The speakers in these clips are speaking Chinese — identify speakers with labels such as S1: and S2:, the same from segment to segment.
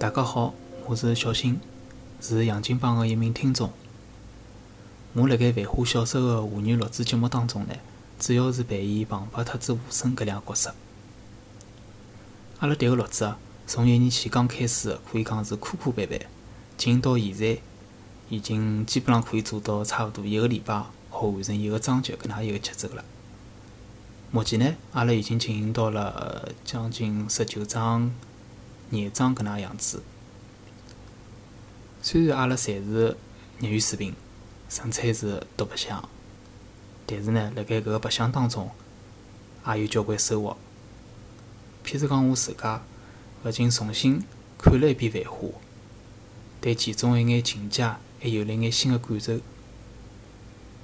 S1: 大家好，我是小新，是杨金帮的一名听众。我辣盖《繁花》小说的华语录制节目当中呢，主要是扮演庞巴特子无声搿两个角色。阿拉迭个录制啊，从一年前刚开始，可以讲是磕磕绊绊，进行到现在，已经基本上可以做到差勿多一个礼拜好完成一个章节搿能一个节奏了。目前呢，阿拉已经进行到了将近十九章、廿章搿能样子。虽然阿拉侪是业余水平，纯粹是读白相，但是呢，辣盖搿个白相当中，也有交关收获。譬如讲，我自家勿仅重新看了一遍《繁花》，对其中一眼情节还有了一眼新的感受。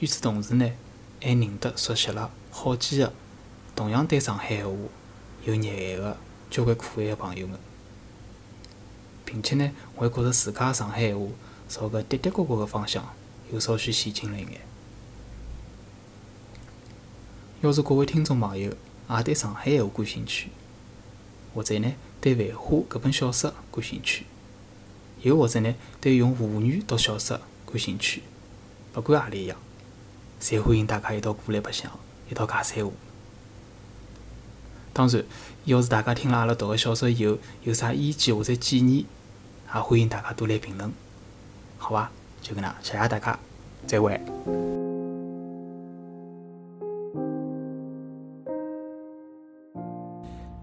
S1: 与此同时呢，还认得熟悉了好几个。同样对上海闲话有热爱的交关可爱的朋友们，并且呢，我还觉着自家上海闲话朝搿的的确确个方向有稍许前进了一眼。要是各位听众朋友也对上海闲话感兴趣，或者呢对《繁花》搿本小说感兴趣，又或者呢对用沪语读小说感兴趣，勿管何里一样，侪欢迎大家一道过来白相，一道讲三胡。当然，要是大家听了阿拉读个小说以后有啥意见或者建议，也欢迎大家多来评论，好吧？就搿能，谢谢大家，再会。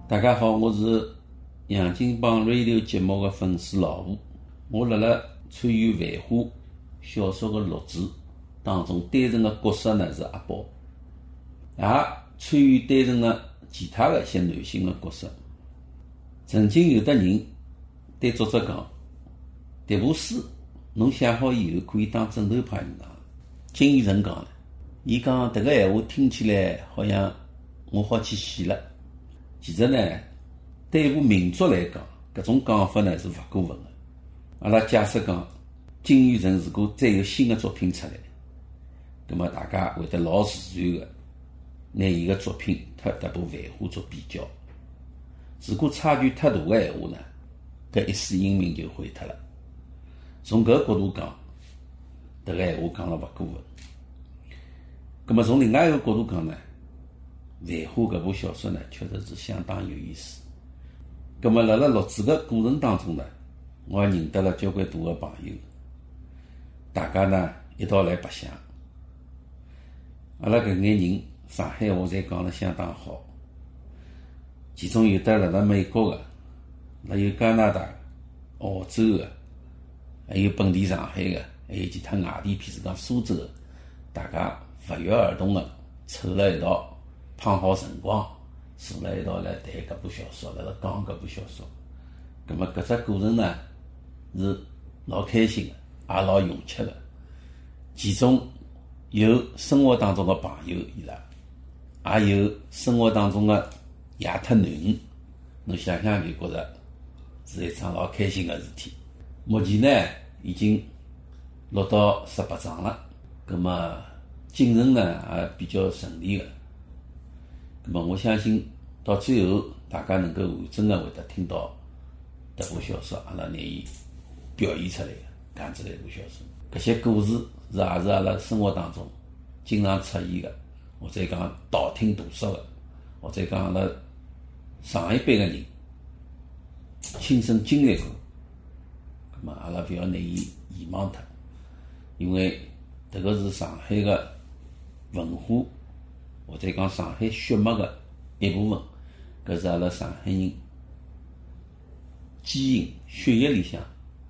S2: 大家好，我是杨金帮 radio 节目的粉丝老吴，我辣辣参与《繁花》小说的录制当中担任的角色呢是阿宝，也参与担任了。其他的一些男性的角色，曾经有的人对作者讲：“迭部书侬写好以后可以当枕头派用场。”金宇澄讲了，伊讲迭个闲话听起来好像我好去死了。其实呢，对一部名作来讲，搿种讲法呢是勿过分的。阿拉假设讲，金宇澄如果再有新的作品出来，葛末大家会得老自然的。拿伊个作品特迭部《繁花》做比较，如果差距太大个闲话呢，搿一世英名就毁脱了。从搿角度讲，迭个闲话讲了勿过分。葛末从另外一个角度讲呢，《繁花》搿部小说呢，确实是相当有意思。葛末辣辣录制个过程当中呢，我也认得了交关多个朋友，大家呢一道来白相，阿拉搿眼人。上海话侪讲了相当好，其中有的辣辣美国个，还有加拿大、澳洲个，还有本地上海个，还有其他外地，譬如讲苏州个，大家不约而同个凑了一道，碰好辰光，坐了一道来谈搿部小说，辣辣讲搿部小说。葛末搿只过程呢，是老开心个，也老融洽个。其中有生活当中个朋友伊拉。也有生活当中的爷特囡恩，侬想想就觉着是一桩老开心的事体。目前呢，已经录到十八章了，葛么进程呢也比较顺利的。葛么我相信到最后，大家能够完整的会得听到这部小说，阿拉拿伊表现出来的这样子一部小说。搿些故事是也是阿拉生活当中经常出现的。或者讲道听途说的，或者讲阿拉上一辈个人亲身经历过，么阿拉勿要拿伊遗忘脱，因为迭个是上海个文化，或者讲上海血脉个一部分，搿是阿拉上海人基因血液里向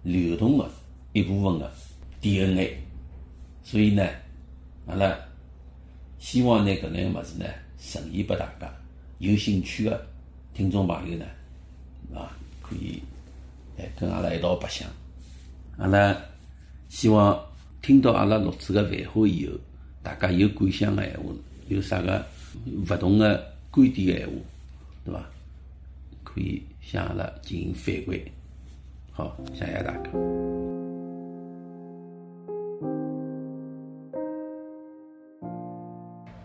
S2: 流动个一部分个 DNA，所以呢，阿拉。希望呢，搿眼物事呢，呈现拨大家。有兴趣的听众朋友呢，啊，可以来跟阿拉一道白相。阿拉希望听到阿拉录制个繁花以后，大家有感想个闲话，有啥个勿同的观点个闲话，对伐？可以向阿拉进行反馈。好，谢谢大家。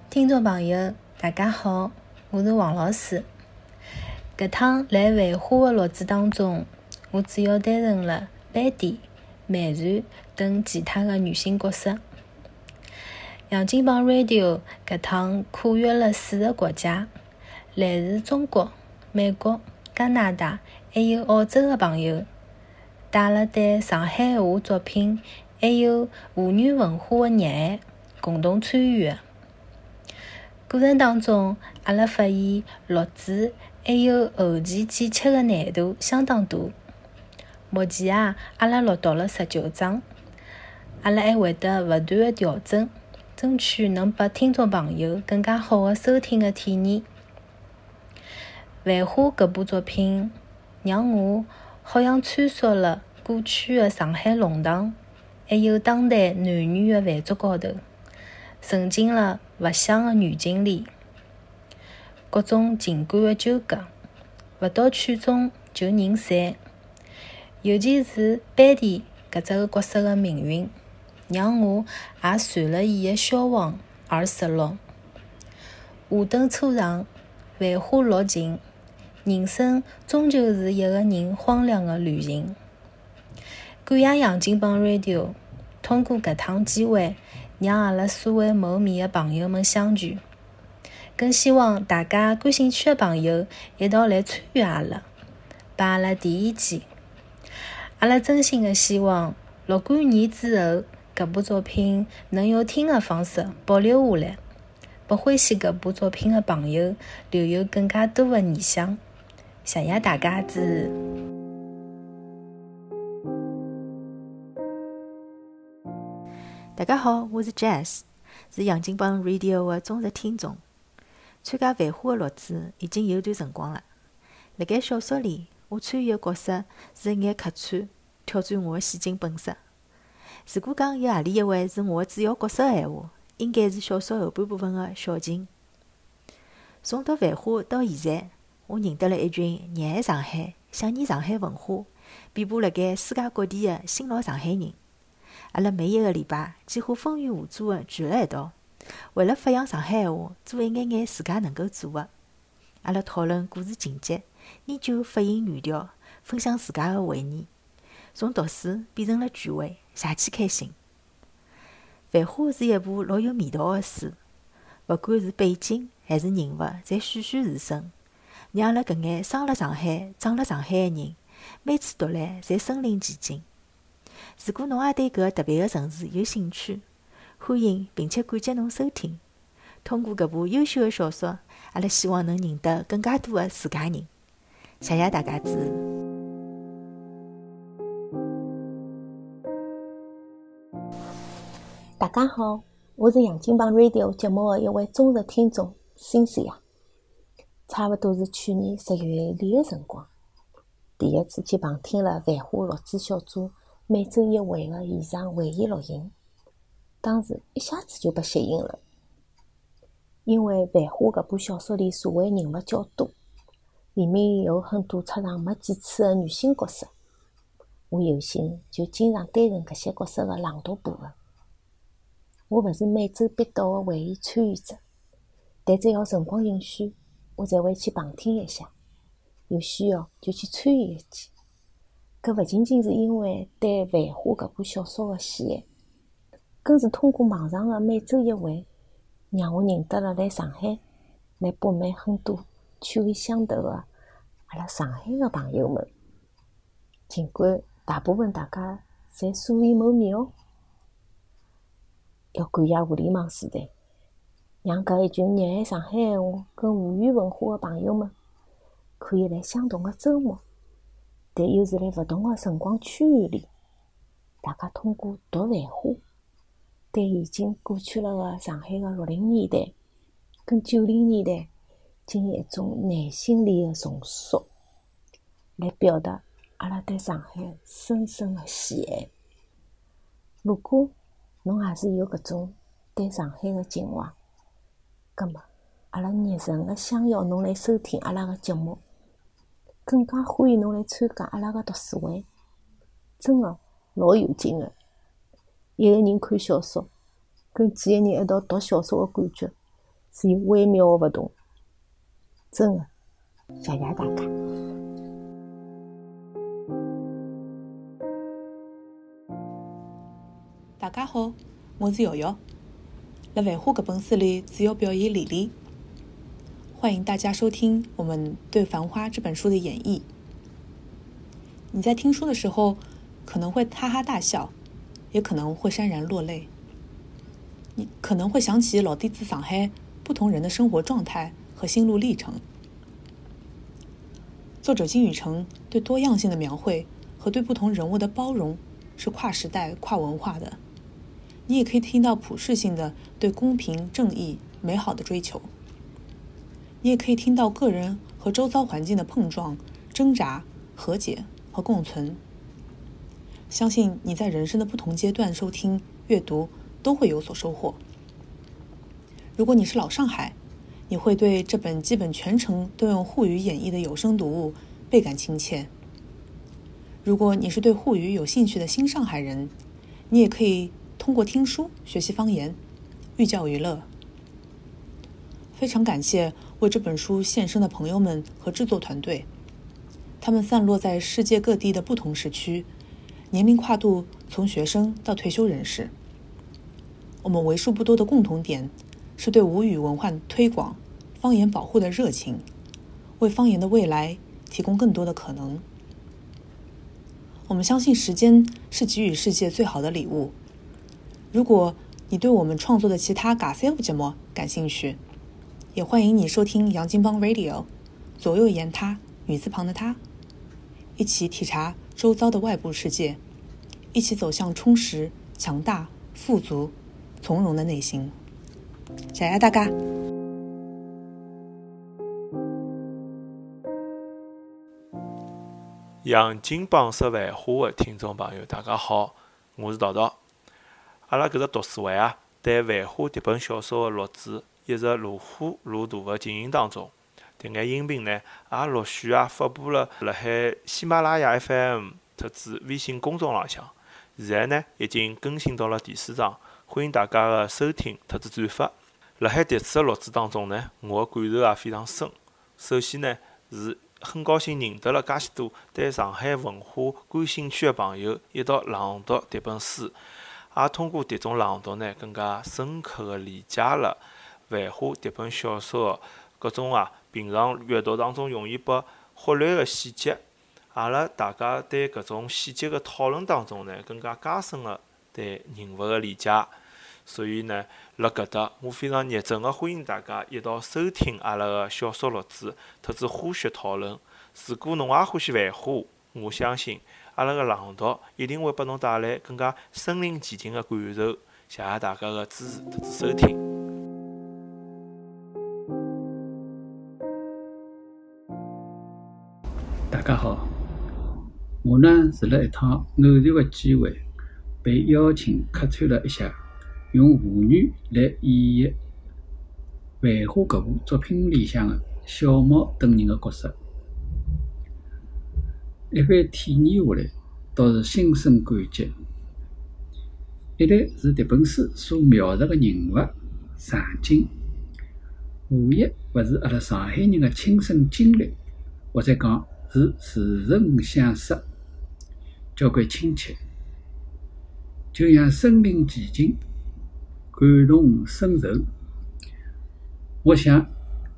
S3: 听众朋友，大家好，我是王老师。搿趟来《繁花》的录制当中，我主要担任了班底、美船等其他的女性角色。杨金榜 Radio 搿趟跨越了四个国家，来自中国、美国、加拿大还有澳洲的朋友，带了对上海话作品还有妇女文化的热爱，共同参与的。过程当中，阿拉发现录制还有后期剪辑的难度相当大。目前啊，阿拉录到了十九章，阿拉还会得勿断的调整，争取能拨听众朋友更加好的收听的体验。《繁花》搿部作品，让我好像穿梭了过去的上海弄堂，还有当代男女的饭桌高头。沉浸了勿想的女经里，各种情感的纠葛，勿到曲终就人散。尤其是班迪搿只个角色的命运，让我也随了伊的消亡而失落。华灯初上，繁花落尽，人生终究是一个人荒凉的旅行。感谢杨金帮 Radio，通过搿趟机会。让阿拉所谓谋面的朋友们相聚，更希望大家感兴趣的朋友一道来参与阿拉，拨阿拉提意见。阿拉真心的希望，若干年之后，搿部作品能用听的方式保留下来，拨欢喜搿部作品的朋友留有更加多的念想。谢谢大家支持。
S4: 大家好，我是 Jazz，是杨金帮 Radio 的忠实听众。参加《繁花》的录制已经有段辰光了。辣盖小说里，我参与的角色是一眼客串，挑战我的戏精本色。如果讲有何里一位是我的主要角色的闲话，应该是小说后半部分的小晴。从读《繁花》到现在，我认得了一群热爱上海、想念上海文化、遍布辣盖世界各地的新老上海人。阿拉每一个礼拜几乎风雨无阻个聚辣一道，为了发扬上海闲话，做一眼眼自家能够做的。阿拉讨论故事情节，研究发音语调，分享自家的回忆。从读书变成了聚会，邪气开心。《繁花》是一部老有味道的书，勿管是背景还是人物，侪栩栩如生，让阿拉搿眼生辣上海、长辣上海的人，每次读来侪身临其境。如果侬也对搿个特别的城市有兴趣，欢迎并且感激侬收听。通过搿部优秀的小说，阿拉希望能认得更加多的自家人。谢谢大家支持。
S5: 大家好，我是杨金榜 Radio 节目的一位忠实听众，星星呀。差勿多是去年十月底的辰光，第一次去旁听了《繁花》录制小组。每周一回的现场会议录音，当时一下子就被吸引了。因为《繁花》搿部小说里社会人物较多，里面有很多出场没几次的女性角色，我有幸就经常担任搿些角色的朗读部分。我勿是每周必到的会议参与者，但只要辰光允许，我侪会去旁听一下，有需要就去参与一记。搿勿仅仅是因为对《繁花》搿部小说的喜爱，更是通过网上的每周一会，让我认得了来上海、来北美很多趣味相投的阿拉上海的朋友们。尽管大部分大家侪素未谋面哦，要感谢互联网时代，让搿一群热爱上海闲话跟沪语文化的朋友们，可以辣相同的周末。但又是辣勿同个辰光区域里，大家通过读《繁花》，对已经过去了个上海个六零年代跟九零年代进行一种内心里的重塑，来表达阿拉对上海深深的喜爱。如果侬也是有搿种对上海的情怀，葛末阿拉热诚的想要侬来收听阿拉个节目。更加欢迎侬来参加阿拉个读书会，真个老有劲个。一个人看小说，跟几个人一道读小说个感觉是有微妙个勿同。这小牙打卡。
S6: 大家好，我是瑶瑶。在《繁花》这本书里，主要表演李丽。欢迎大家收听我们对《繁花》这本书的演绎。你在听书的时候，可能会哈哈大笑，也可能会潸然落泪。你可能会想起老弟子上海不同人的生活状态，和心路历程。作者金宇澄对多样性的描绘和对不同人物的包容，是跨时代、跨文化的。你也可以听到普世性的对公平、正义、美好的追求。你也可以听到个人和周遭环境的碰撞、挣扎、和解和共存。相信你在人生的不同阶段收听、阅读都会有所收获。如果你是老上海，你会对这本基本全程都用沪语演绎的有声读物倍感亲切。如果你是对沪语有兴趣的新上海人，你也可以。通过听书学习方言，寓教于乐。非常感谢为这本书献身的朋友们和制作团队，他们散落在世界各地的不同时区，年龄跨度从学生到退休人士。我们为数不多的共同点是对吴语文化推广、方言保护的热情，为方言的未来提供更多的可能。我们相信时间是给予世界最好的礼物。如果你对我们创作的其他嘎塞夫节目感兴趣，也欢迎你收听杨金邦 Radio，左右言他女字旁的他，一起体察周遭的外部世界，一起走向充实、强大、富足、从容的内心。谢谢大家。
S7: 杨金邦说繁花的听众朋友，大家好，我是桃桃。阿拉搿只读书会啊，对《万花》迭本小说的录制一直如火如荼个进行当中。迭眼音频呢，也陆续啊发布了辣海喜马拉雅 FM 特子微信公众号向。现在呢，已经更新到了第四章，欢迎大家个收听特子转发。辣海迭次个录制当中呢，我个感受也非常深。首先呢，是很高兴认得了介许多对上海文化感兴趣个朋友，一道朗读迭本书。也通过迭种朗读呢，更加深刻个理解了《繁花》迭本小说个各种啊平常阅读当中容易被忽略个细节。阿拉大家对搿种细节个讨论当中呢，更加加深了对人物个理解。所以呢，辣搿搭，我非常热忱个欢迎大家一道收听阿拉个小说录制，特子花絮讨论。如果侬也欢喜《繁花》，我相信。阿拉个朗读一定会拨侬带来更加身临其境个感受，谢谢大家个支持特子收听。
S8: 我呢是辣一趟偶然个机会被邀请客串了一下，用沪语来演绎《繁花》搿部作品里向个小猫等人个角色。一番体验下来，倒是心生感激。一来是迭本书所描述个人物场景，无一勿是阿拉上海人个亲身经历，或者讲是似曾相识，交关亲切，就像身临其境，感同身受。我想，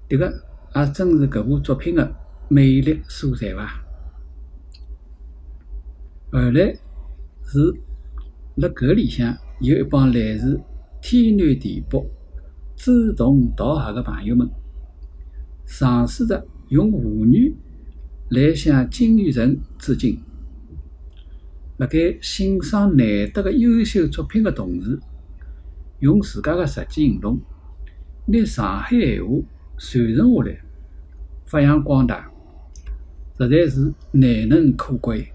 S8: 迭个也正是搿部作品个魅力所在伐。后来是辣搿里向有一帮来自天南地北、志同道合个朋友们，尝试着用沪语来向金宇澄致敬。辣盖欣赏难得个优秀作品个同时，用自家个实际行动，拿上海闲话传承下来，发扬光大，实在是难能可贵。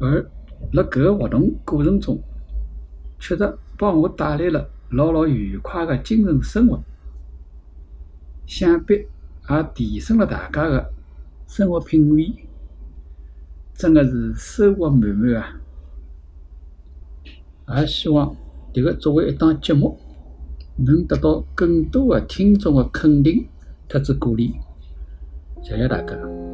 S8: 而辣搿个活动过程中，确实帮我带来了老老愉快个精神生活，想必也提升了大家个生活品味，真的是收获满满啊！也希望迭个作为一档节目，能得到更多的听众的肯定特子鼓励，谢谢大家。